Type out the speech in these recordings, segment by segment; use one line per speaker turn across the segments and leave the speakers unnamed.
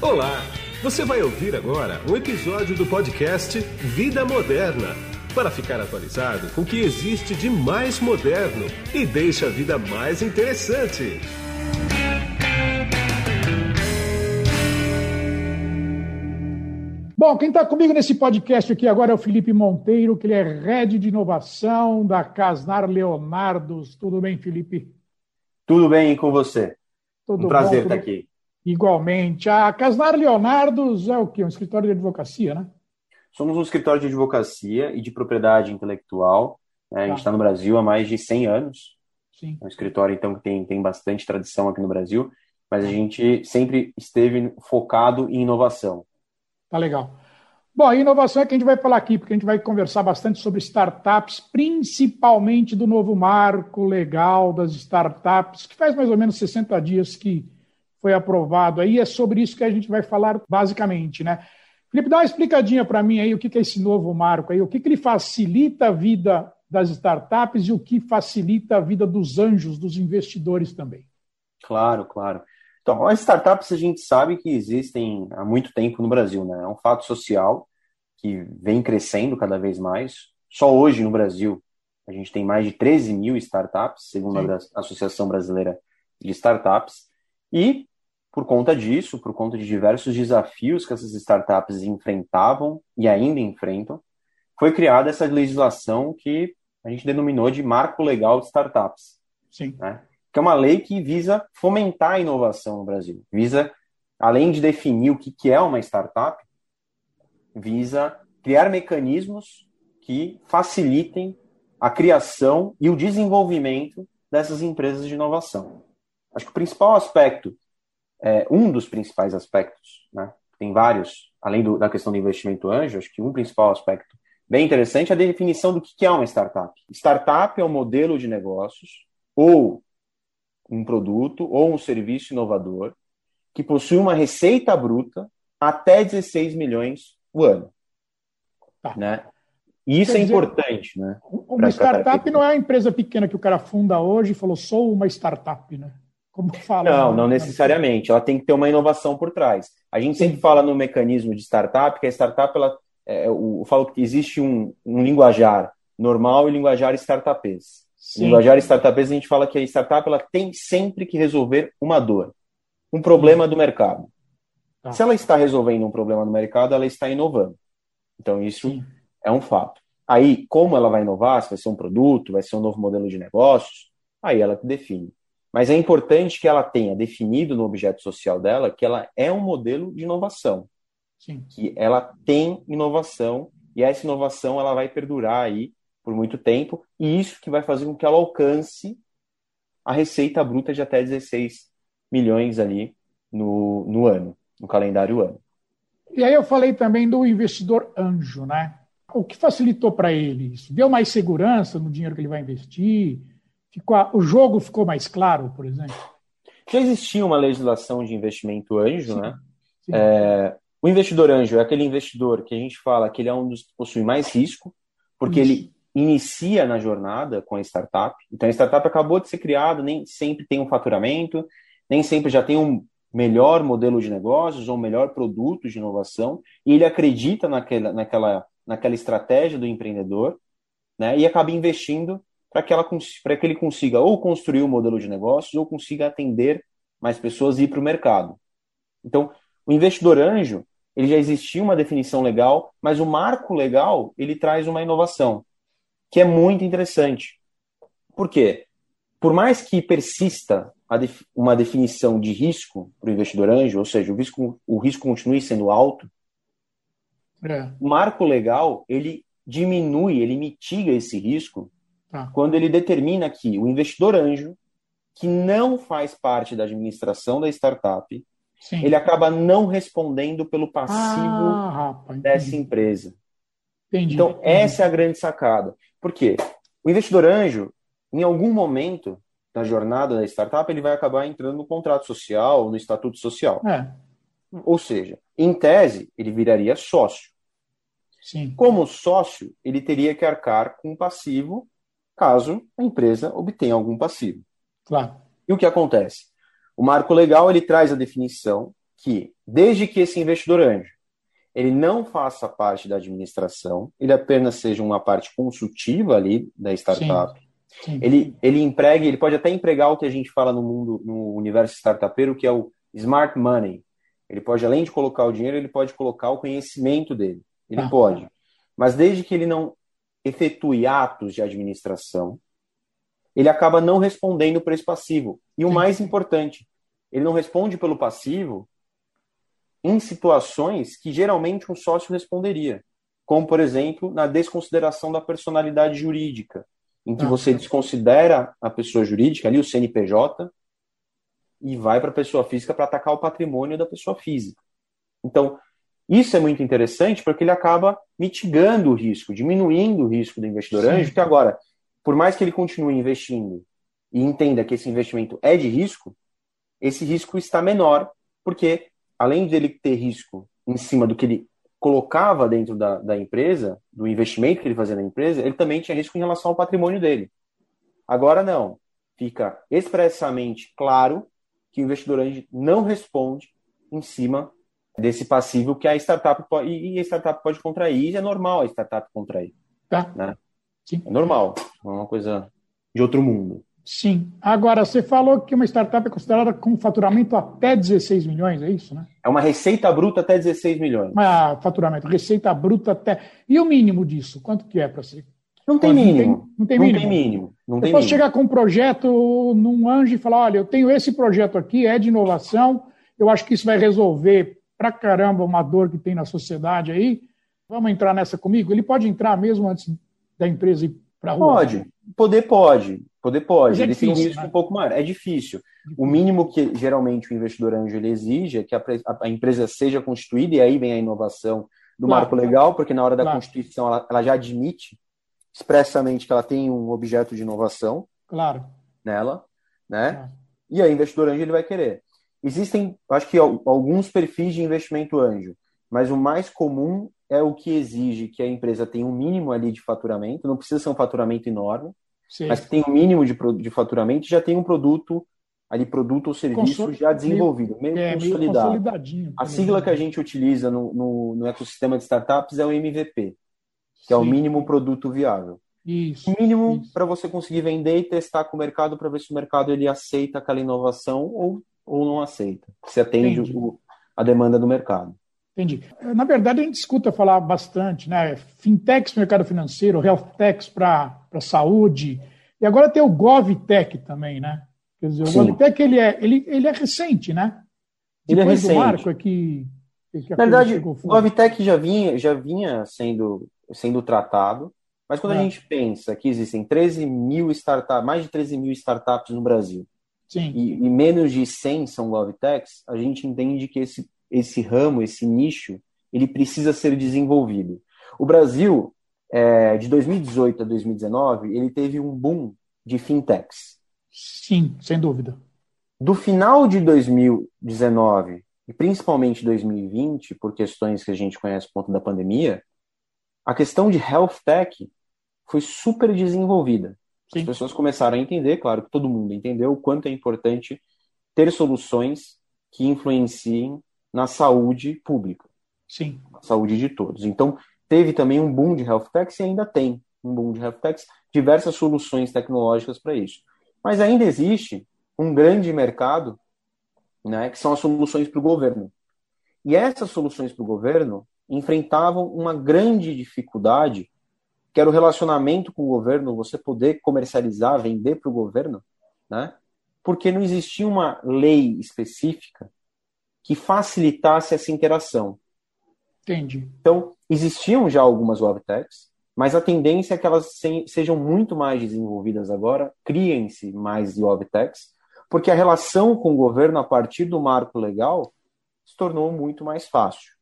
Olá! Você vai ouvir agora um episódio do podcast Vida Moderna para ficar atualizado com o que existe de mais moderno e deixa a vida mais interessante.
Bom, quem está comigo nesse podcast aqui agora é o Felipe Monteiro, que ele é Head de Inovação da Casnar Leonardos. Tudo bem, Felipe?
Tudo bem com você?
Tudo
um prazer
bom,
estar aqui.
Igualmente. A Casnar Leonardos é o quê? Um escritório de advocacia, né?
Somos um escritório de advocacia e de propriedade intelectual. Né? A gente está tá no Brasil há mais de 100 anos.
Sim.
É um escritório, então, que tem, tem bastante tradição aqui no Brasil, mas a gente sempre esteve focado em inovação.
Tá legal. Bom, a inovação é que a gente vai falar aqui, porque a gente vai conversar bastante sobre startups, principalmente do novo marco legal das startups, que faz mais ou menos 60 dias que foi aprovado aí. É sobre isso que a gente vai falar basicamente, né? Felipe, dá uma explicadinha para mim aí o que é esse novo marco aí, o que, que ele facilita a vida das startups e o que facilita a vida dos anjos, dos investidores também.
Claro, claro. Então, as startups a gente sabe que existem há muito tempo no Brasil, né? É um fato social que vem crescendo cada vez mais. Só hoje no Brasil a gente tem mais de 13 mil startups, segundo Sim. a Associação Brasileira de Startups. E por conta disso, por conta de diversos desafios que essas startups enfrentavam e ainda enfrentam, foi criada essa legislação que a gente denominou de Marco Legal de Startups.
Sim.
Né? que é uma lei que visa fomentar a inovação no Brasil. Visa, além de definir o que é uma startup, visa criar mecanismos que facilitem a criação e o desenvolvimento dessas empresas de inovação. Acho que o principal aspecto, é, um dos principais aspectos, né, tem vários, além do, da questão do investimento anjo, acho que um principal aspecto bem interessante é a definição do que é uma startup. Startup é um modelo de negócios ou um produto ou um serviço inovador que possui uma receita bruta até 16 milhões o ano. Tá. Né? E isso Quer é dizer, importante, né?
Uma startup não é uma empresa pequena que o cara funda hoje e falou, sou uma startup, né?
Como fala? Não, não necessariamente. Ela tem que ter uma inovação por trás. A gente sempre fala no mecanismo de startup que a startup, ela, é, eu falo que existe um, um linguajar normal e linguajar startupês. Sim. Linguajar startup, a gente fala que a startup ela tem sempre que resolver uma dor, um problema do mercado. Tá. Se ela está resolvendo um problema no mercado, ela está inovando. Então, isso Sim. é um fato. Aí, como ela vai inovar, se vai ser um produto, vai ser um novo modelo de negócios, aí ela que define. Mas é importante que ela tenha definido no objeto social dela que ela é um modelo de inovação.
Sim.
Que ela tem inovação e essa inovação ela vai perdurar aí por muito tempo, e isso que vai fazer com que ela alcance a receita bruta de até 16 milhões ali no, no ano, no calendário ano.
E aí eu falei também do investidor anjo, né? O que facilitou para ele isso? Deu mais segurança no dinheiro que ele vai investir? Ficou, o jogo ficou mais claro, por exemplo?
Já existia uma legislação de investimento anjo, sim, né? Sim. É, o investidor anjo é aquele investidor que a gente fala que ele é um dos que possui mais risco, porque isso. ele inicia na jornada com a startup. Então, a startup acabou de ser criada, nem sempre tem um faturamento, nem sempre já tem um melhor modelo de negócios ou um melhor produto de inovação, e ele acredita naquela, naquela, naquela estratégia do empreendedor né, e acaba investindo para que, ela, que ele consiga ou construir um modelo de negócios ou consiga atender mais pessoas e ir para o mercado. Então, o investidor anjo, ele já existia uma definição legal, mas o marco legal, ele traz uma inovação que é muito interessante. Por quê? Por mais que persista def uma definição de risco para o investidor anjo, ou seja, o risco, o risco continue sendo alto, é. o marco legal ele diminui, ele mitiga esse risco ah. quando ele determina que o investidor anjo, que não faz parte da administração da startup, Sim. ele acaba não respondendo pelo passivo ah, rapaz, dessa empresa.
Entendi,
então,
entendi.
essa é a grande sacada. Por quê? O investidor anjo, em algum momento da jornada da startup, ele vai acabar entrando no contrato social, no estatuto social.
É.
Ou seja, em tese, ele viraria sócio.
Sim.
Como sócio, ele teria que arcar com passivo caso a empresa obtenha algum passivo.
Claro.
E o que acontece? O marco legal ele traz a definição que desde que esse investidor anjo ele não faça parte da administração, ele apenas seja uma parte consultiva ali da startup. Sim, sim. Ele, ele empregue, ele pode até empregar o que a gente fala no mundo, no universo startupeiro, que é o smart money. Ele pode, além de colocar o dinheiro, ele pode colocar o conhecimento dele. Ele ah. pode. Mas desde que ele não efetue atos de administração, ele acaba não respondendo por esse passivo. E o mais importante, ele não responde pelo passivo em situações que geralmente um sócio responderia, como, por exemplo, na desconsideração da personalidade jurídica, em que ah. você desconsidera a pessoa jurídica, ali o CNPJ, e vai para a pessoa física para atacar o patrimônio da pessoa física. Então, isso é muito interessante porque ele acaba mitigando o risco, diminuindo o risco do investidor Sim. anjo, que agora, por mais que ele continue investindo e entenda que esse investimento é de risco, esse risco está menor, porque além de ele ter risco em cima do que ele colocava dentro da, da empresa, do investimento que ele fazia na empresa, ele também tinha risco em relação ao patrimônio dele. Agora não. Fica expressamente claro que o investidor anjo não responde em cima desse passivo que a startup pode, e a startup pode contrair, e é normal a startup contrair. Tá. Né? Sim. É normal, é uma coisa de outro mundo.
Sim. Agora, você falou que uma startup é considerada com faturamento até 16 milhões, é isso, né?
É uma receita bruta até 16 milhões.
Ah, faturamento, receita bruta até. E o mínimo disso? Quanto que é para ser?
Não tem mínimo. Não tem, não tem mínimo. Não tem mínimo. Não
eu posso chegar com um projeto num anjo e falar: olha, eu tenho esse projeto aqui, é de inovação, eu acho que isso vai resolver pra caramba uma dor que tem na sociedade aí. Vamos entrar nessa comigo? Ele pode entrar mesmo antes da empresa ir para rua?
Pode. Poder pode. Poder pode, é ele difícil, tem um risco né? um pouco maior. É difícil. O mínimo que geralmente o investidor anjo ele exige é que a, a, empresa seja constituída, e aí vem a inovação do claro, marco legal, porque na hora da claro. constituição ela, ela, já admite expressamente que ela tem um objeto de inovação
claro.
nela, né? Claro. E aí o investidor anjo ele vai querer. Existem, acho que alguns perfis de investimento anjo, mas o mais comum é o que exige que a empresa tenha um mínimo ali de faturamento, não precisa ser um faturamento enorme, Sim. mas que tem um mínimo de, de faturamento já tem um produto ali produto ou serviço Consol... já desenvolvido, meio, é, consolidado. Meio a sigla que a gente utiliza no, no, no, ecossistema de startups é o MVP, que é o mínimo produto viável.
Isso.
O mínimo para você conseguir vender e testar com o mercado para ver se o mercado ele aceita aquela inovação ou, ou não aceita, se atende o, a demanda do mercado.
Entendi. Na verdade, a gente escuta falar bastante, né? Fintechs para o mercado financeiro, health techs para a saúde, e agora tem o GovTech também, né? Quer dizer, Sim. o GovTech ele é, ele, ele é recente, né?
Ele é Depois recente.
do marco é que,
que Na verdade, o GovTech já vinha, já vinha sendo, sendo tratado, mas quando é. a gente pensa que existem 13 mil startups, mais de 13 mil startups no Brasil,
Sim.
E, e menos de 100 são GovTechs, a gente entende que esse esse ramo, esse nicho, ele precisa ser desenvolvido. O Brasil, é, de 2018 a 2019, ele teve um boom de fintechs.
Sim, sem dúvida.
Do final de 2019 e principalmente 2020, por questões que a gente conhece por conta da pandemia, a questão de health tech foi super desenvolvida. Sim. As pessoas começaram a entender, claro que todo mundo entendeu, o quanto é importante ter soluções que influenciem na saúde pública.
Sim.
Na saúde de todos. Então, teve também um boom de health techs e ainda tem um boom de health techs, diversas soluções tecnológicas para isso. Mas ainda existe um grande mercado, né, que são as soluções para o governo. E essas soluções para o governo enfrentavam uma grande dificuldade, que era o relacionamento com o governo, você poder comercializar, vender para o governo, né? Porque não existia uma lei específica que facilitasse essa interação.
Entendi.
Então, existiam já algumas WebTechs, mas a tendência é que elas sejam muito mais desenvolvidas agora, criem-se mais WebTechs, porque a relação com o governo a partir do marco legal se tornou muito mais fácil.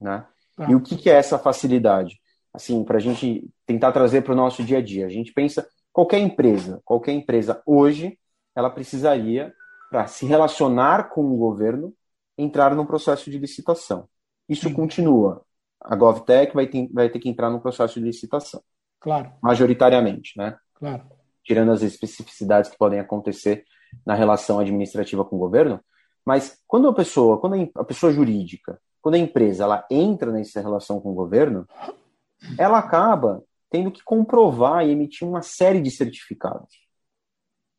Né? Ah. E o que, que é essa facilidade? Assim, para a gente tentar trazer para o nosso dia a dia. A gente pensa, qualquer empresa, qualquer empresa hoje, ela precisaria, para se relacionar com o governo, entrar no processo de licitação. Isso Sim. continua. A GovTech vai ter, vai ter que entrar no processo de licitação.
Claro.
Majoritariamente, né?
Claro.
Tirando as especificidades que podem acontecer na relação administrativa com o governo. Mas quando a pessoa, quando a pessoa jurídica, quando a empresa ela entra nessa relação com o governo, ela acaba tendo que comprovar e emitir uma série de certificados,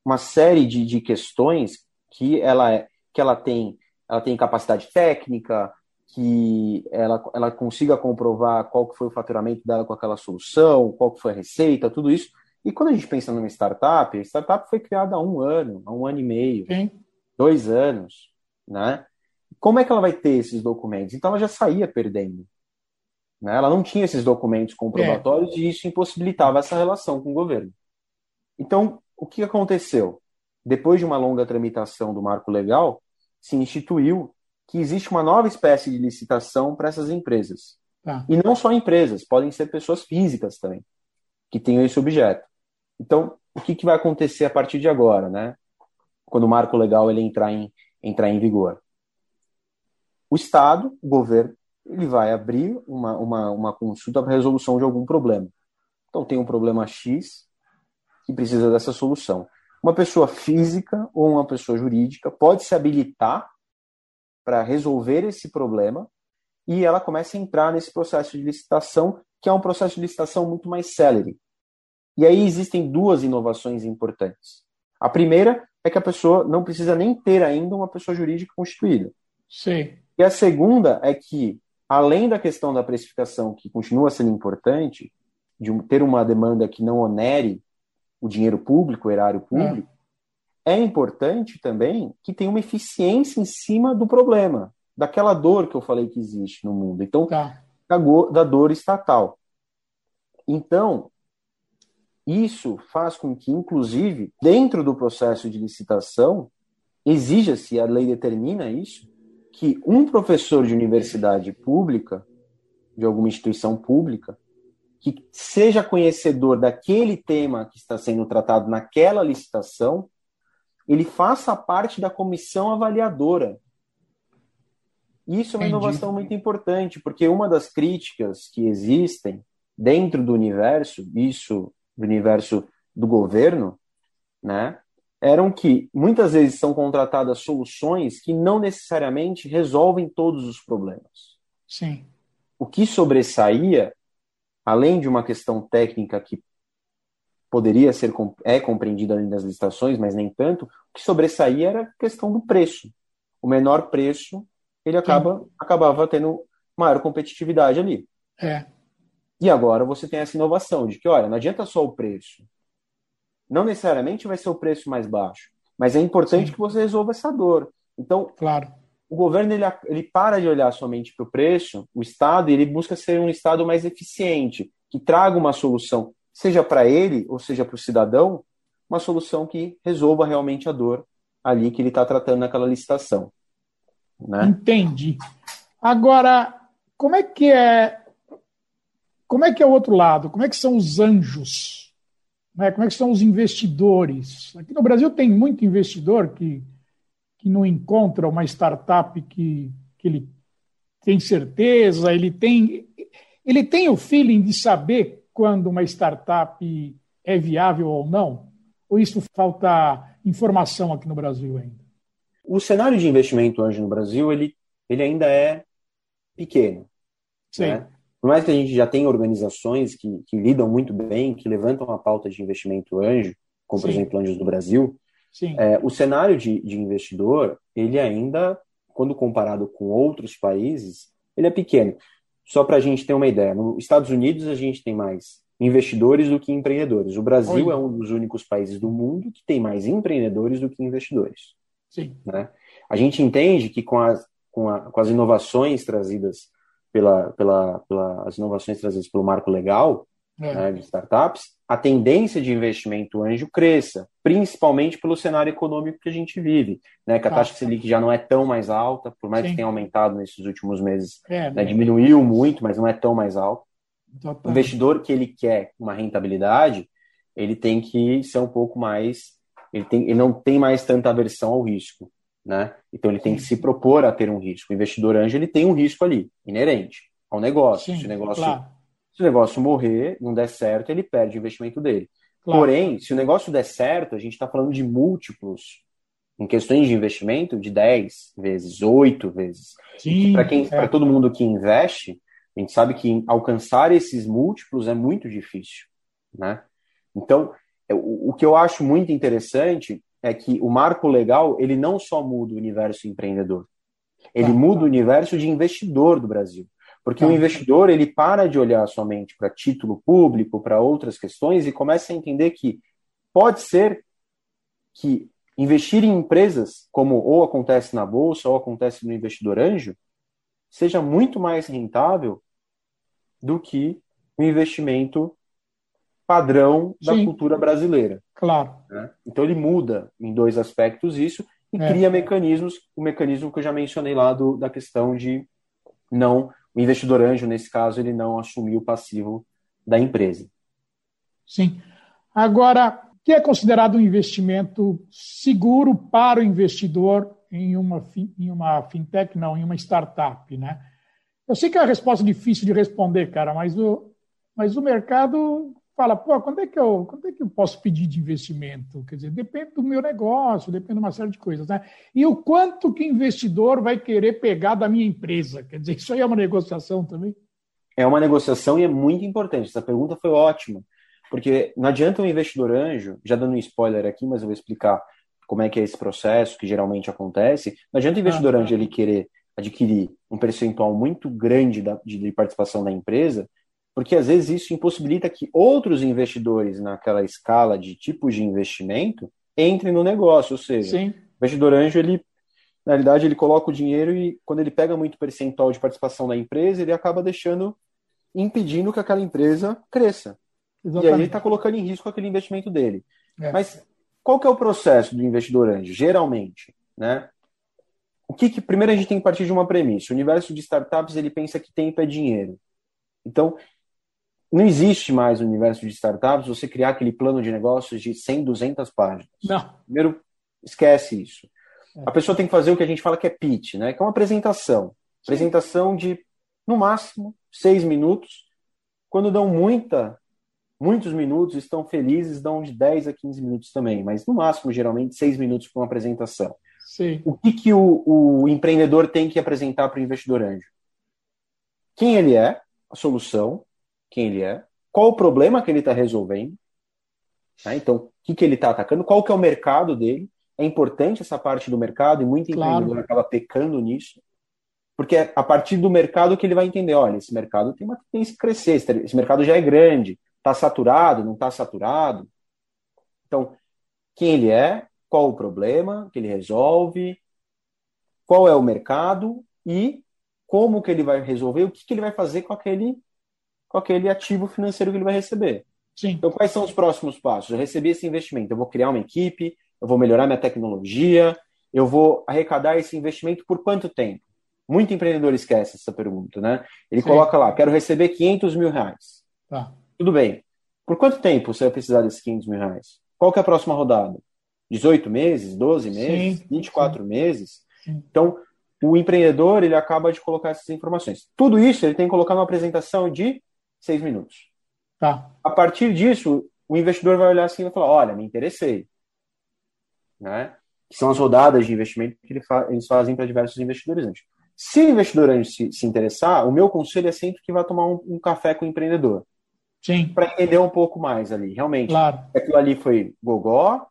uma série de, de questões que ela, é, que ela tem, ela tem capacidade técnica, que ela, ela consiga comprovar qual que foi o faturamento dela com aquela solução, qual que foi a receita, tudo isso. E quando a gente pensa numa startup, a startup foi criada há um ano, há um ano e meio, Sim. dois anos, né? Como é que ela vai ter esses documentos? Então ela já saía perdendo. Né? Ela não tinha esses documentos comprobatórios é. e isso impossibilitava essa relação com o governo. Então, o que aconteceu? Depois de uma longa tramitação do marco legal, se instituiu que existe uma nova espécie de licitação para essas empresas. Tá. E não só empresas, podem ser pessoas físicas também, que tenham esse objeto. Então, o que, que vai acontecer a partir de agora, né? Quando o marco legal ele entrar em, entrar em vigor? O Estado, o governo, ele vai abrir uma, uma, uma consulta para resolução de algum problema. Então, tem um problema X que precisa dessa solução. Uma pessoa física ou uma pessoa jurídica pode se habilitar para resolver esse problema e ela começa a entrar nesse processo de licitação, que é um processo de licitação muito mais célere. E aí existem duas inovações importantes. A primeira é que a pessoa não precisa nem ter ainda uma pessoa jurídica constituída.
Sim.
E a segunda é que, além da questão da precificação, que continua sendo importante, de ter uma demanda que não onere o dinheiro público, o erário público, é importante também que tenha uma eficiência em cima do problema, daquela dor que eu falei que existe no mundo. Então, tá. da, da dor estatal. Então, isso faz com que, inclusive, dentro do processo de licitação, exija-se, a lei determina isso, que um professor de universidade pública, de alguma instituição pública, que seja conhecedor daquele tema que está sendo tratado naquela licitação, ele faça parte da comissão avaliadora. Isso é uma Entendi. inovação muito importante, porque uma das críticas que existem dentro do universo, isso do universo do governo, né, eram que muitas vezes são contratadas soluções que não necessariamente resolvem todos os problemas.
Sim.
O que sobressaía, além de uma questão técnica que poderia ser é compreendida além das licitações, mas nem tanto, o que sobressaía era a questão do preço. O menor preço, ele acaba, acabava tendo maior competitividade ali.
É.
E agora você tem essa inovação de que, olha, não adianta só o preço. Não necessariamente vai ser o preço mais baixo, mas é importante Sim. que você resolva essa dor. Então,
claro.
o governo ele, ele para de olhar somente para o preço, o Estado ele busca ser um Estado mais eficiente, que traga uma solução seja para ele ou seja para o cidadão, uma solução que resolva realmente a dor ali que ele está tratando naquela licitação. Né?
Entendi. Agora, como é que é como é que é o outro lado? Como é que são os anjos? Né? Como é que são os investidores? Aqui no Brasil tem muito investidor que, que não encontra uma startup que, que ele tem certeza, ele tem, ele tem o feeling de saber quando uma startup é viável ou não? Ou isso falta informação aqui no Brasil ainda?
O cenário de investimento anjo no Brasil, ele, ele ainda é pequeno. Sim. Né? Por mais que a gente já tenha organizações que, que lidam muito bem, que levantam a pauta de investimento anjo, como Sim. por exemplo Anjos do Brasil, é, o cenário de, de investidor, ele ainda, quando comparado com outros países, ele é pequeno. Só para a gente ter uma ideia, nos Estados Unidos a gente tem mais investidores do que empreendedores. O Brasil Oi. é um dos únicos países do mundo que tem mais empreendedores do que investidores.
Sim.
Né? A gente entende que com as, com, a, com as inovações trazidas pela, pela, pela, as inovações trazidas pelo marco legal é. né, de startups, a tendência de investimento anjo cresça, principalmente pelo cenário econômico que a gente vive, né, que a taxa Selic já não é tão mais alta, por mais Sim. que tenha aumentado nesses últimos meses, é, né, diminuiu muito, mas não é tão mais alta. O investidor que ele quer uma rentabilidade, ele tem que ser um pouco mais, ele, tem, ele não tem mais tanta aversão ao risco, né? Então ele tem que se propor a ter um risco. O investidor anjo ele tem um risco ali, inerente ao negócio. Sim, se o negócio claro. Se o negócio morrer, não der certo, ele perde o investimento dele. Claro. Porém, se o negócio der certo, a gente está falando de múltiplos em questões de investimento de 10 vezes, 8 vezes. Para quem, é. para todo mundo que investe, a gente sabe que alcançar esses múltiplos é muito difícil, né? Então, o, o que eu acho muito interessante é que o marco legal ele não só muda o universo empreendedor, ele tá. muda o universo de investidor do Brasil. Porque tá. o investidor ele para de olhar somente para título público, para outras questões e começa a entender que pode ser que investir em empresas, como ou acontece na bolsa ou acontece no investidor anjo, seja muito mais rentável do que o investimento padrão da Sim. cultura brasileira.
Claro.
Né? Então ele muda em dois aspectos isso e é. cria mecanismos, o mecanismo que eu já mencionei lá do, da questão de não o investidor anjo nesse caso ele não assumir o passivo da empresa.
Sim. Agora, o que é considerado um investimento seguro para o investidor em uma, em uma fintech, não, em uma startup, né? Eu sei que é uma resposta difícil de responder, cara, mas o, mas o mercado fala, pô, quando é que eu, quando é que eu posso pedir de investimento? Quer dizer, depende do meu negócio, depende de uma série de coisas, né? E o quanto que o investidor vai querer pegar da minha empresa? Quer dizer, isso aí é uma negociação também?
É uma negociação e é muito importante. Essa pergunta foi ótima, porque não adianta um investidor anjo, já dando um spoiler aqui, mas eu vou explicar como é que é esse processo que geralmente acontece. Não adianta o investidor ah, anjo ele querer adquirir um percentual muito grande da, de participação da empresa porque às vezes isso impossibilita que outros investidores naquela escala de tipos de investimento entrem no negócio, ou seja, Sim. o investidor anjo ele na realidade ele coloca o dinheiro e quando ele pega muito percentual de participação na empresa, ele acaba deixando impedindo que aquela empresa cresça. Exatamente. E aí ele está colocando em risco aquele investimento dele. É. Mas qual que é o processo do investidor anjo? Geralmente, né? O que, que primeiro a gente tem que partir de uma premissa. O universo de startups ele pensa que tempo é dinheiro. Então, não existe mais no universo de startups você criar aquele plano de negócios de 100, 200 páginas.
Não.
Primeiro, esquece isso. É. A pessoa tem que fazer o que a gente fala que é pitch, né? que é uma apresentação. Sim. Apresentação de, no máximo, seis minutos. Quando dão muita, muitos minutos, estão felizes, dão de 10 a 15 minutos também. Mas, no máximo, geralmente, seis minutos para uma apresentação.
Sim.
O que, que o, o empreendedor tem que apresentar para o investidor anjo? Quem ele é, a solução, quem ele é, qual o problema que ele está resolvendo, né? então, o que, que ele está atacando, qual que é o mercado dele. É importante essa parte do mercado e muito claro. empreendedor acaba pecando nisso, porque é a partir do mercado que ele vai entender, olha, esse mercado tem uma tendência a crescer, esse mercado já é grande, está saturado, não está saturado. Então, quem ele é, qual o problema que ele resolve, qual é o mercado e como que ele vai resolver, o que, que ele vai fazer com aquele com aquele ativo financeiro que ele vai receber.
Sim.
Então, quais são os próximos passos? Eu recebi esse investimento, eu vou criar uma equipe, eu vou melhorar minha tecnologia, eu vou arrecadar esse investimento por quanto tempo? Muito empreendedor esquece essa pergunta, né? Ele Sim. coloca lá, quero receber 500 mil reais.
Tá.
Tudo bem. Por quanto tempo você vai precisar desses 500 mil reais? Qual que é a próxima rodada? 18 meses, 12 meses, Sim. 24 Sim. meses? Então, o empreendedor, ele acaba de colocar essas informações. Tudo isso ele tem que colocar numa apresentação de seis minutos.
Tá.
A partir disso, o investidor vai olhar assim e vai falar: olha, me interessei. Né? Que são as rodadas de investimento que eles fazem para diversos investidores antes. Se o investidor antes se, se, interessar, o meu conselho é sempre que vá tomar um, um café com o empreendedor.
Sim.
Para entender um pouco mais ali, realmente.
Claro.
Se aquilo ali foi gogó,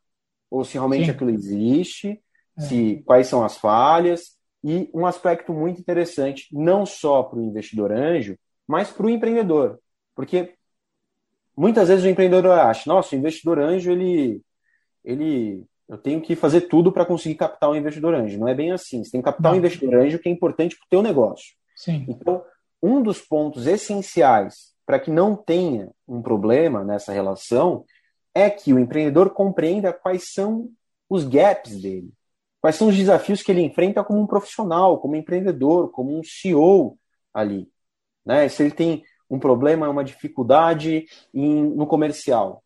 ou se realmente Sim. aquilo existe, é. se quais são as falhas. E um aspecto muito interessante, não só para o investidor anjo, mas para o empreendedor. Porque muitas vezes o empreendedor acha, nossa, o investidor anjo, ele, ele eu tenho que fazer tudo para conseguir captar um investidor anjo. Não é bem assim. Você tem captar Não. investidor anjo que é importante para o teu negócio.
Sim.
Então, um dos pontos essenciais para que não tenha um problema nessa relação é que o empreendedor compreenda quais são os gaps dele, quais são os desafios que ele enfrenta como um profissional, como um empreendedor, como um CEO ali. Né? Se ele tem um problema, uma dificuldade em, no comercial,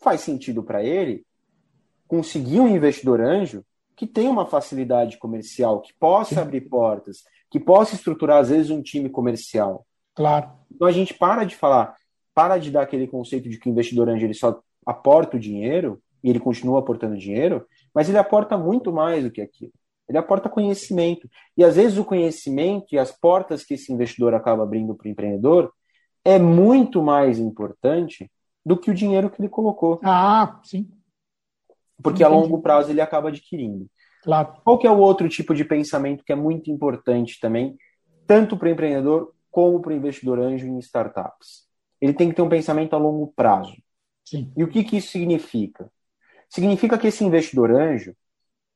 faz sentido para ele conseguir um investidor anjo que tenha uma facilidade comercial, que possa abrir portas, que possa estruturar, às vezes, um time comercial.
Claro.
Então a gente para de falar, para de dar aquele conceito de que o investidor anjo ele só aporta o dinheiro e ele continua aportando dinheiro, mas ele aporta muito mais do que aquilo. Ele aporta conhecimento. E às vezes o conhecimento e as portas que esse investidor acaba abrindo para o empreendedor é muito mais importante do que o dinheiro que ele colocou.
Ah, sim.
Porque Entendi. a longo prazo ele acaba adquirindo.
Claro.
Qual que é o outro tipo de pensamento que é muito importante também, tanto para o empreendedor como para o investidor anjo em startups? Ele tem que ter um pensamento a longo prazo.
Sim.
E o que, que isso significa? Significa que esse investidor anjo,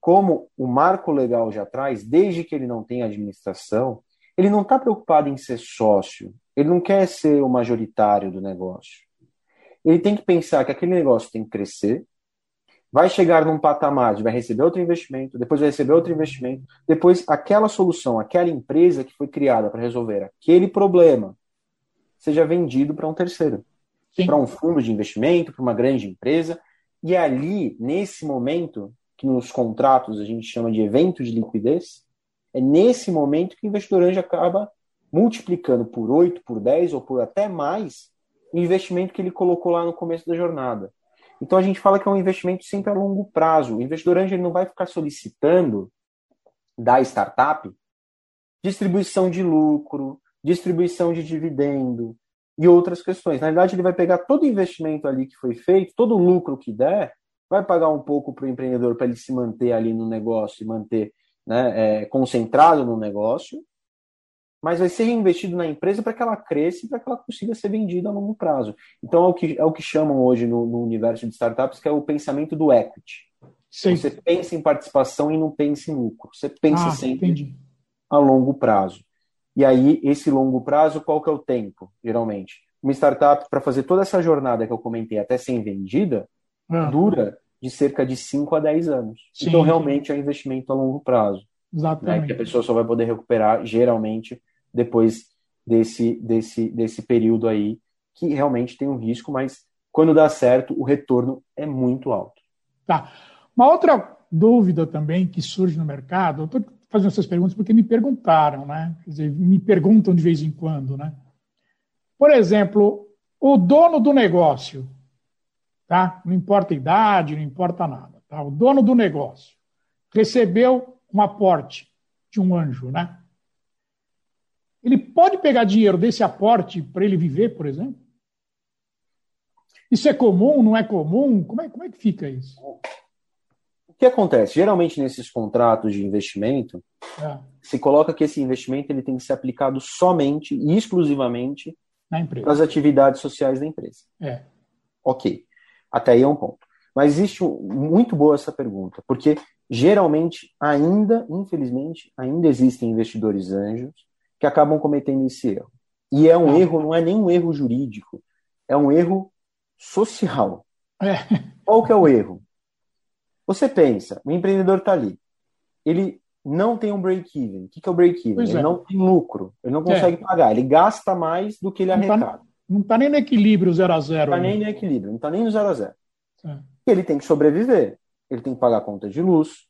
como o marco legal já traz, desde que ele não tenha administração, ele não está preocupado em ser sócio, ele não quer ser o majoritário do negócio. Ele tem que pensar que aquele negócio tem que crescer, vai chegar num patamar de vai receber outro investimento, depois vai receber outro investimento, depois aquela solução, aquela empresa que foi criada para resolver aquele problema, seja vendido para um terceiro, para um fundo de investimento, para uma grande empresa, e ali, nesse momento, que nos contratos a gente chama de evento de liquidez, é nesse momento que o investidor anjo acaba multiplicando por 8, por 10 ou por até mais o investimento que ele colocou lá no começo da jornada. Então a gente fala que é um investimento sempre a longo prazo. O investidor anjo não vai ficar solicitando da startup distribuição de lucro, distribuição de dividendo e outras questões. Na verdade, ele vai pegar todo o investimento ali que foi feito, todo o lucro que der, vai pagar um pouco para o empreendedor para ele se manter ali no negócio e manter né, é, concentrado no negócio, mas vai ser reinvestido na empresa para que ela cresça e para que ela consiga ser vendida a longo prazo. Então é o que, é o que chamam hoje no, no universo de startups, que é o pensamento do equity. Sim. Você pensa em participação e não pensa em lucro. Você pensa ah, sempre entendi. a longo prazo. E aí, esse longo prazo, qual que é o tempo, geralmente? Uma startup, para fazer toda essa jornada que eu comentei até ser vendida, ah. dura de cerca de 5 a 10 anos. Sim, então, realmente, é um investimento a longo prazo.
Exatamente.
Né, que a pessoa só vai poder recuperar, geralmente, depois desse, desse, desse período aí, que realmente tem um risco, mas quando dá certo, o retorno é muito alto.
Tá. Uma outra dúvida também que surge no mercado, eu estou fazendo essas perguntas porque me perguntaram, né? Quer dizer, me perguntam de vez em quando, né? Por exemplo, o dono do negócio, tá? Não importa a idade, não importa nada, tá? O dono do negócio recebeu um aporte de um anjo, né? Ele pode pegar dinheiro desse aporte para ele viver, por exemplo? Isso é comum, não é comum? Como é, como é que fica isso?
que acontece? Geralmente nesses contratos de investimento, é. se coloca que esse investimento ele tem que ser aplicado somente e exclusivamente
nas
atividades sociais da empresa.
É.
Ok. Até aí é um ponto. Mas existe muito boa essa pergunta, porque geralmente ainda, infelizmente, ainda existem investidores anjos que acabam cometendo esse erro. E é um erro, não é nem um erro jurídico, é um erro social.
É.
Qual que é o erro? Você pensa, o empreendedor está ali, ele não tem um break-even. O que, que é o break-even? Ele é. não tem lucro, ele não consegue é. pagar, ele gasta mais do que ele tá arrecada.
Não está nem no equilíbrio zero a zero.
Não está nem no equilíbrio, não está nem no zero a zero. É. Ele tem que sobreviver, ele tem que pagar conta de luz,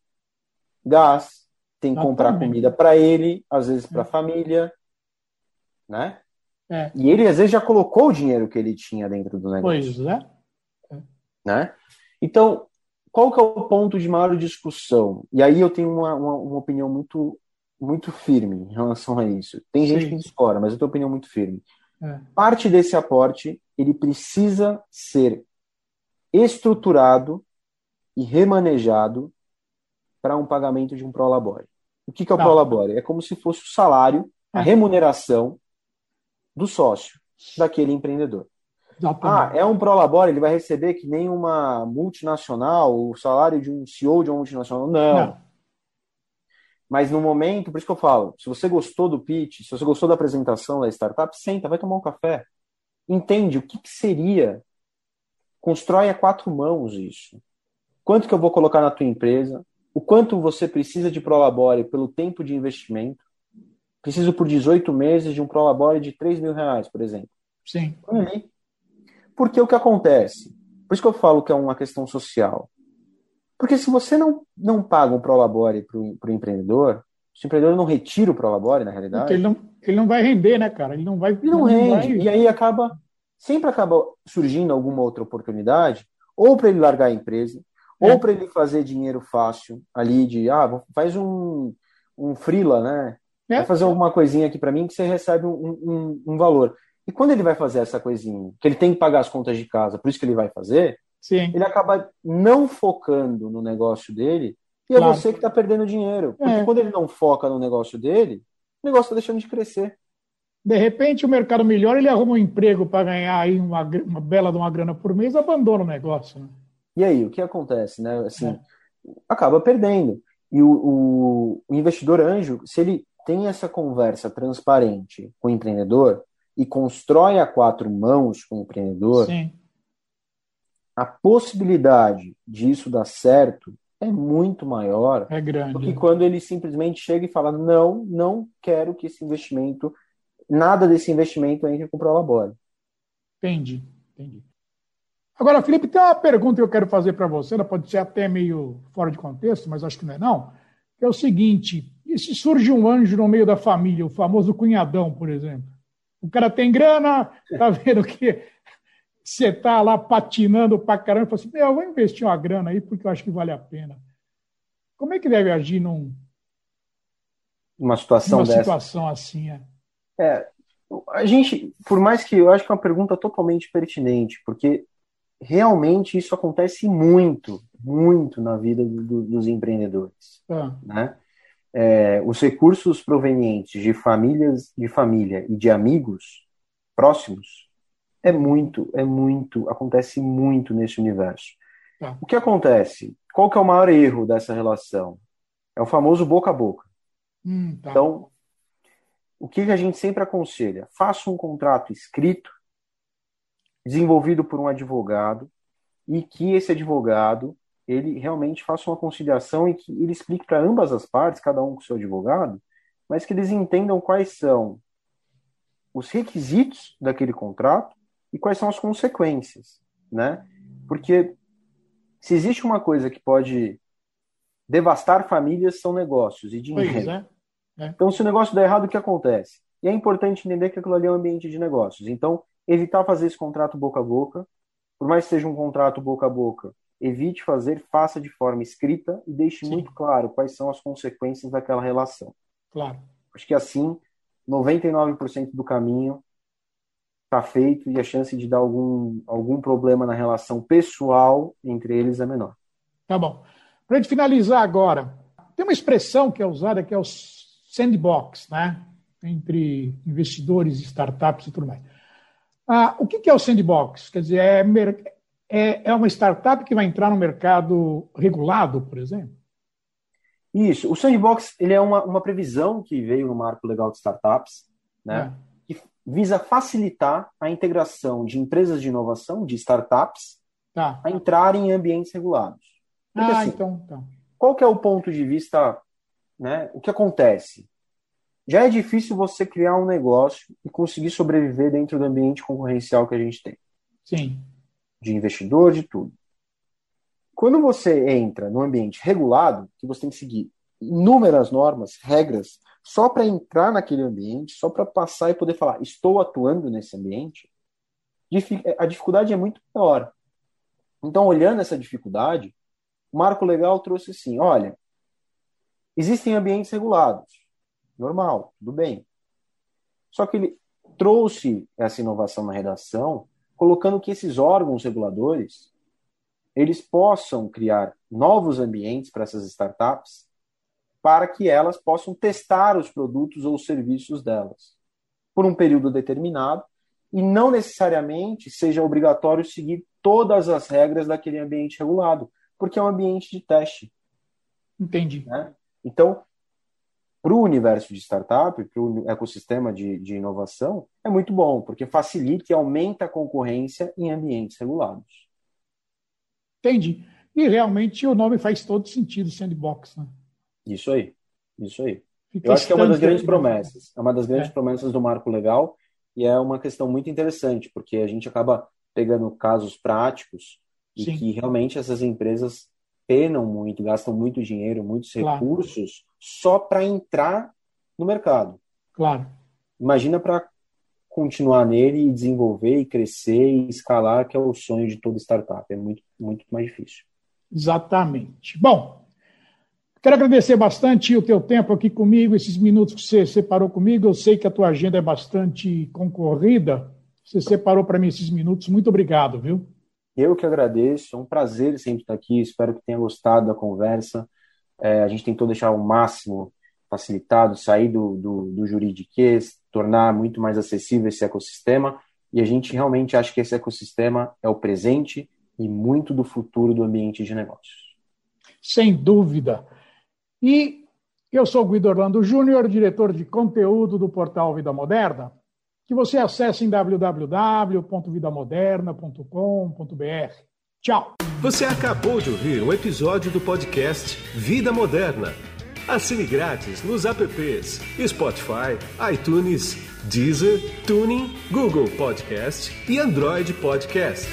gás, tem que comprar comida para ele, às vezes para a é. família, né?
É.
E ele às vezes já colocou o dinheiro que ele tinha dentro do negócio.
Pois é.
Né? Então, qual que é o ponto de maior discussão? E aí eu tenho uma, uma, uma opinião muito, muito firme em relação a isso. Tem gente Sim. que discorda, mas eu tenho uma opinião muito firme.
É.
Parte desse aporte ele precisa ser estruturado e remanejado para um pagamento de um prolabore. O que, que é o tá. prolabore? É como se fosse o salário, a é. remuneração do sócio daquele empreendedor. Ah, é um prolabore, ele vai receber que nem uma multinacional, o salário de um CEO de uma multinacional. Não. Não. Mas no momento, por isso que eu falo, se você gostou do pitch, se você gostou da apresentação da startup, senta, vai tomar um café. Entende o que, que seria. Constrói a quatro mãos isso. Quanto que eu vou colocar na tua empresa? O quanto você precisa de prolabore pelo tempo de investimento? Preciso por 18 meses de um prolabore de 3 mil reais, por exemplo.
Sim.
Porque o que acontece? Por isso que eu falo que é uma questão social. Porque se você não, não paga um prolabore para o empreendedor, se o empreendedor não retira o prolabore, na realidade. Porque
ele não, ele não vai render, né, cara? Ele não vai.
Ele não, não rende. Vai... E aí acaba. Sempre acaba surgindo alguma outra oportunidade, ou para ele largar a empresa, Ou para ele fazer dinheiro fácil ali de, ah, faz um, um freela, né? É. Vai fazer alguma coisinha aqui para mim que você recebe um, um, um, valor. E quando ele vai fazer essa coisinha, que ele tem que pagar as contas de casa, por isso que ele vai fazer,
Sim.
ele acaba não focando no negócio dele e é claro. você que está perdendo dinheiro. Porque é. quando ele não foca no negócio dele, o negócio está deixando de crescer.
De repente o mercado melhora, ele arruma um emprego para ganhar aí uma, uma bela de uma grana por mês, abandona o negócio. Né?
E aí, o que acontece? Né? Assim, é. Acaba perdendo. E o, o, o, investidor anjo, se ele tem essa conversa transparente com o empreendedor e constrói a quatro mãos com o empreendedor,
Sim.
A possibilidade disso dar certo é muito maior
é grande.
do que quando ele simplesmente chega e fala: não, não quero que esse investimento, nada desse investimento entre com o Prolabore.
Entendi, entendi. Agora, Felipe, tem uma pergunta que eu quero fazer para você, ela pode ser até meio fora de contexto, mas acho que não é não, que é o seguinte, e se surge um anjo no meio da família, o famoso cunhadão, por exemplo? O cara tem grana, tá vendo que você tá lá patinando pra caramba, e fala assim, eu vou investir uma grana aí porque eu acho que vale a pena. Como é que deve agir num,
uma situação
numa
dessa?
situação assim? É?
é, a gente, por mais que eu acho que é uma pergunta totalmente pertinente, porque realmente isso acontece muito, muito na vida do, dos empreendedores.
Ah.
Né? É, os recursos provenientes de famílias, de família e de amigos próximos é muito, é muito, acontece muito nesse universo.
Ah.
O que acontece? Qual que é o maior erro dessa relação? É o famoso boca a boca.
Hum, tá.
Então, o que a gente sempre aconselha? Faça um contrato escrito desenvolvido por um advogado e que esse advogado ele realmente faça uma conciliação e que ele explique para ambas as partes, cada um com seu advogado, mas que eles entendam quais são os requisitos daquele contrato e quais são as consequências, né? Porque se existe uma coisa que pode devastar famílias são negócios e dinheiro.
É. É.
Então, se o negócio der errado, o que acontece? E é importante entender que aquilo ali é um ambiente de negócios. Então, evitar fazer esse contrato boca a boca, por mais que seja um contrato boca a boca, evite fazer, faça de forma escrita e deixe Sim. muito claro quais são as consequências daquela relação.
Claro.
Acho que assim, 99% do caminho está feito e a chance de dar algum, algum problema na relação pessoal entre eles é menor.
Tá bom. Para gente finalizar agora, tem uma expressão que é usada que é o sandbox, né? Entre investidores, startups e tudo mais. Ah, o que é o sandbox? Quer dizer, é, é, é uma startup que vai entrar no mercado regulado, por exemplo?
Isso. O sandbox ele é uma, uma previsão que veio no marco legal de startups, né? É. Visa facilitar a integração de empresas de inovação, de startups,
tá.
a entrarem em ambientes regulados.
Porque, ah, assim, então, então.
Qual que é o ponto de vista, né? O que acontece? Já é difícil você criar um negócio e conseguir sobreviver dentro do ambiente concorrencial que a gente tem.
Sim.
De investidor, de tudo. Quando você entra no ambiente regulado, que você tem que seguir inúmeras normas, regras, só para entrar naquele ambiente, só para passar e poder falar, estou atuando nesse ambiente, a dificuldade é muito maior. Então, olhando essa dificuldade, o marco legal trouxe assim: olha, existem ambientes regulados normal, tudo bem. Só que ele trouxe essa inovação na redação, colocando que esses órgãos reguladores eles possam criar novos ambientes para essas startups para que elas possam testar os produtos ou os serviços delas por um período determinado e não necessariamente seja obrigatório seguir todas as regras daquele ambiente regulado, porque é um ambiente de teste.
Entendi.
Né? Então, para o universo de startup, para o ecossistema de, de inovação, é muito bom, porque facilita e aumenta a concorrência em ambientes regulados.
Entendi. E realmente o nome faz todo sentido, sandbox. Né?
Isso aí, isso aí. Eu acho que é uma das grandes promessas. É uma das grandes é. promessas do marco legal e é uma questão muito interessante, porque a gente acaba pegando casos práticos e Sim. que realmente essas empresas penam muito, gastam muito dinheiro, muitos claro. recursos só para entrar no mercado.
Claro.
Imagina para continuar nele e desenvolver e crescer e escalar, que é o sonho de toda startup. É muito, muito mais difícil.
Exatamente. Bom, quero agradecer bastante o teu tempo aqui comigo, esses minutos que você separou comigo. Eu sei que a tua agenda é bastante concorrida. Você separou para mim esses minutos. Muito obrigado, viu?
Eu que agradeço. É um prazer sempre estar aqui. Espero que tenha gostado da conversa. É, a gente tentou deixar o máximo facilitado, sair do, do, do juridiquês, tornar muito mais acessível esse ecossistema. E a gente realmente acha que esse ecossistema é o presente e muito do futuro do ambiente de negócios.
Sem dúvida. E eu sou Guido Orlando Júnior, diretor de conteúdo do portal Vida Moderna, que você acesse em www.vidamoderna.com.br. Tchau.
Você acabou de ouvir um episódio do podcast Vida Moderna. Assine grátis nos apps Spotify, iTunes, Deezer, Tuning, Google Podcast e Android Podcast.